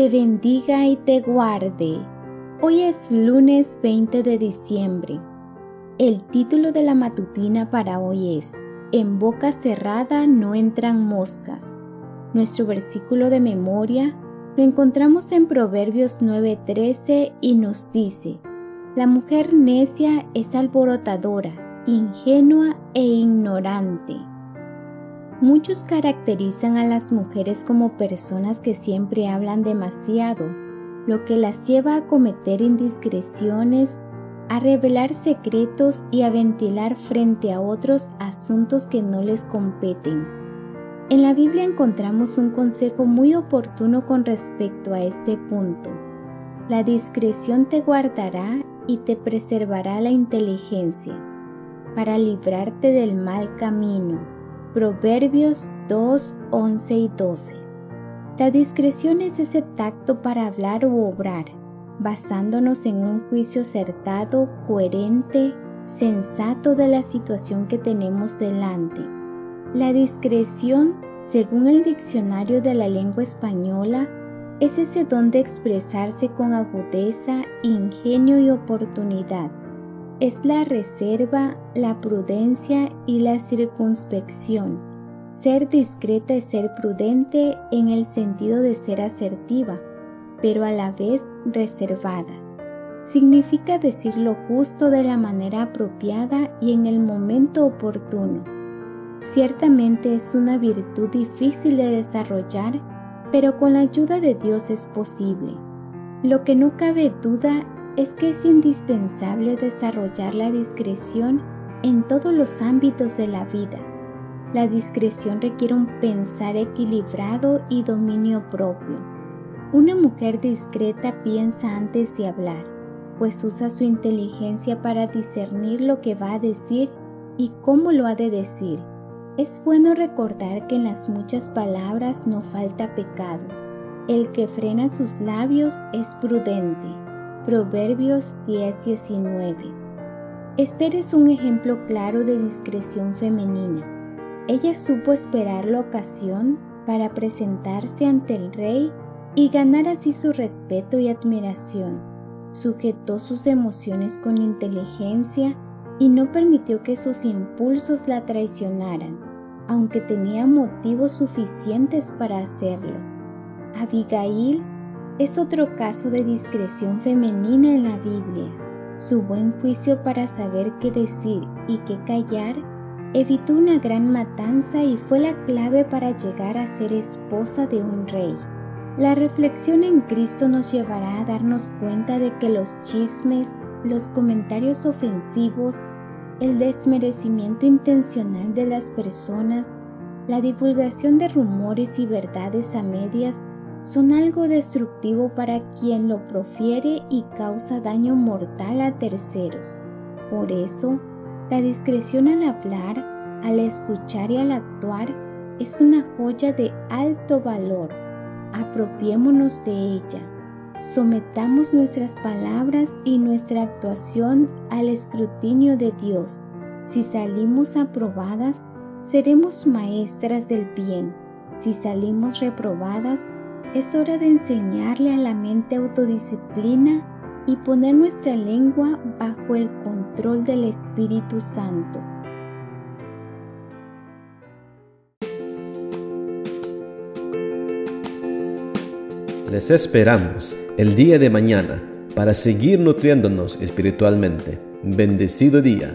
te bendiga y te guarde. Hoy es lunes 20 de diciembre. El título de la matutina para hoy es En boca cerrada no entran moscas. Nuestro versículo de memoria lo encontramos en Proverbios 9:13 y nos dice, La mujer necia es alborotadora, ingenua e ignorante. Muchos caracterizan a las mujeres como personas que siempre hablan demasiado, lo que las lleva a cometer indiscreciones, a revelar secretos y a ventilar frente a otros asuntos que no les competen. En la Biblia encontramos un consejo muy oportuno con respecto a este punto. La discreción te guardará y te preservará la inteligencia para librarte del mal camino Proverbios 2, 11 y 12. La discreción es ese tacto para hablar u obrar, basándonos en un juicio acertado, coherente, sensato de la situación que tenemos delante. La discreción, según el diccionario de la lengua española, es ese don de expresarse con agudeza, ingenio y oportunidad es la reserva, la prudencia y la circunspección. Ser discreta es ser prudente en el sentido de ser asertiva, pero a la vez reservada. Significa decir lo justo de la manera apropiada y en el momento oportuno. Ciertamente es una virtud difícil de desarrollar, pero con la ayuda de Dios es posible. Lo que no cabe duda es que es indispensable desarrollar la discreción en todos los ámbitos de la vida. La discreción requiere un pensar equilibrado y dominio propio. Una mujer discreta piensa antes de hablar, pues usa su inteligencia para discernir lo que va a decir y cómo lo ha de decir. Es bueno recordar que en las muchas palabras no falta pecado. El que frena sus labios es prudente. Proverbios 10:19. Esther es un ejemplo claro de discreción femenina. Ella supo esperar la ocasión para presentarse ante el rey y ganar así su respeto y admiración. Sujetó sus emociones con inteligencia y no permitió que sus impulsos la traicionaran, aunque tenía motivos suficientes para hacerlo. Abigail es otro caso de discreción femenina en la Biblia. Su buen juicio para saber qué decir y qué callar evitó una gran matanza y fue la clave para llegar a ser esposa de un rey. La reflexión en Cristo nos llevará a darnos cuenta de que los chismes, los comentarios ofensivos, el desmerecimiento intencional de las personas, la divulgación de rumores y verdades a medias son algo destructivo para quien lo profiere y causa daño mortal a terceros. Por eso, la discreción al hablar, al escuchar y al actuar es una joya de alto valor. Apropiémonos de ella. Sometamos nuestras palabras y nuestra actuación al escrutinio de Dios. Si salimos aprobadas, seremos maestras del bien. Si salimos reprobadas, es hora de enseñarle a la mente autodisciplina y poner nuestra lengua bajo el control del Espíritu Santo. Les esperamos el día de mañana para seguir nutriéndonos espiritualmente. Bendecido día.